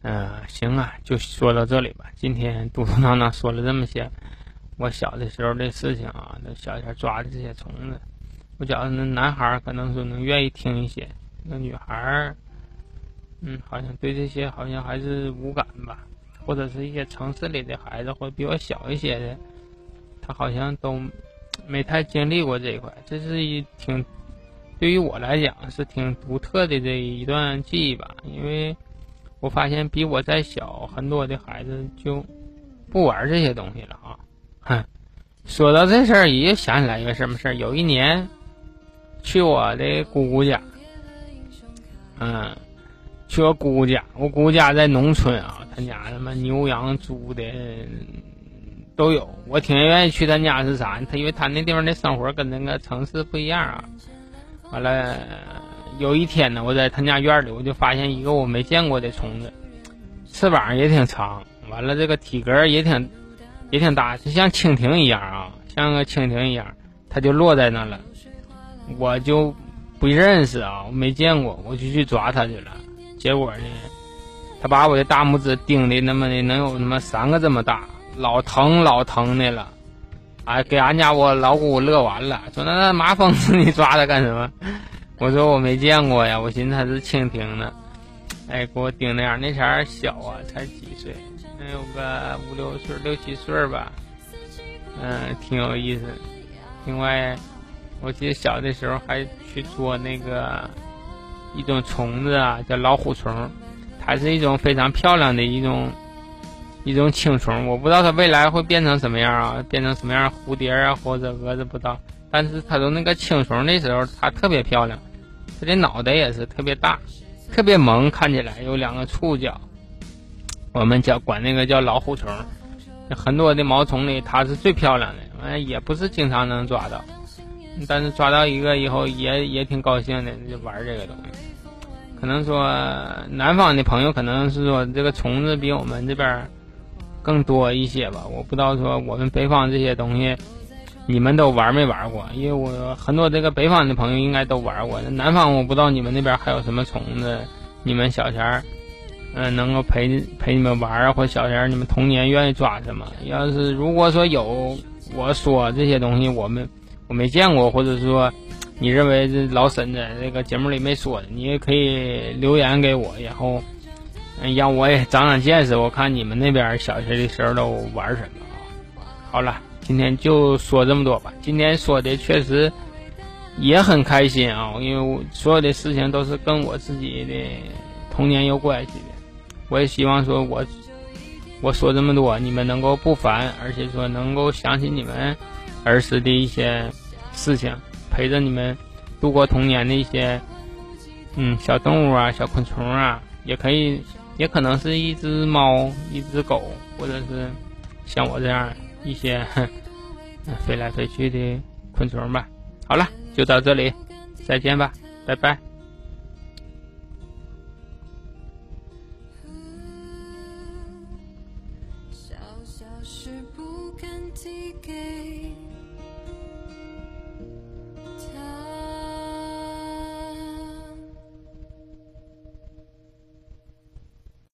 嗯，行啊，就说到这里吧。今天嘟嘟囔囔说了这么些，我小的时候的事情啊，那小前抓的这些虫子，我觉得那男孩可能说能愿意听一些，那女孩嗯，好像对这些好像还是无感吧，或者是一些城市里的孩子，或者比我小一些的，他好像都没太经历过这一块。这是一挺对于我来讲是挺独特的这一段记忆吧，因为。我发现比我再小很多的孩子就不玩这些东西了啊！哼，说到这事儿，也想起来一个什么事儿。有一年去我的姑姑家，嗯，去我姑姑家。我姑姑家在农村啊，他家他妈牛羊猪的都有。我挺愿意去他家是啥？他因为他那地方的生活跟那个城市不一样啊。完了。有一天呢，我在他家院里，我就发现一个我没见过的虫子，翅膀也挺长，完了这个体格也挺也挺大，就像蜻蜓一样啊，像个蜻蜓一样，它就落在那了。我就不认识啊，我没见过，我就去抓它去了。结果呢，它把我的大拇指钉的那么的能有他妈三个这么大，老疼老疼的了。哎，给俺家我老姑乐完了，说那那麻疯子，你抓它干什么？我说我没见过呀，我寻思它是蜻蜓呢。哎，给我盯那样，那前儿小啊，才几岁，能有个五六岁、六七岁吧。嗯，挺有意思。另外，我记得小的时候还去捉那个一种虫子啊，叫老虎虫，它是一种非常漂亮的一种一种青虫。我不知道它未来会变成什么样啊，变成什么样蝴蝶啊或者蛾子不知道。但是它从那个青虫的时候，它特别漂亮，它的脑袋也是特别大，特别萌，看起来有两个触角。我们叫管那个叫老虎虫，很多的毛虫里它是最漂亮的，完也不是经常能抓到，但是抓到一个以后也也挺高兴的，就玩这个东西。可能说南方的朋友可能是说这个虫子比我们这边更多一些吧，我不知道说我们北方这些东西。你们都玩没玩过？因为我很多这个北方的朋友应该都玩过。南方我不知道你们那边还有什么虫子，你们小前儿，嗯，能够陪陪你们玩儿，或小前儿你们童年愿意抓什么？要是如果说有我说这些东西，我们我没见过，或者说你认为这老沈在这个节目里没说的，你也可以留言给我，然后，让我也长长见识。我看你们那边小学的时候都玩什么啊？好了。今天就说这么多吧。今天说的确实也很开心啊，因为我所有的事情都是跟我自己的童年有关系的。我也希望说，我我说这么多，你们能够不烦，而且说能够想起你们儿时的一些事情，陪着你们度过童年的一些嗯小动物啊、小昆虫啊，也可以也可能是一只猫、一只狗，或者是像我这样一些 飞来飞去的昆虫吧。好了，就到这里，再见吧，拜拜。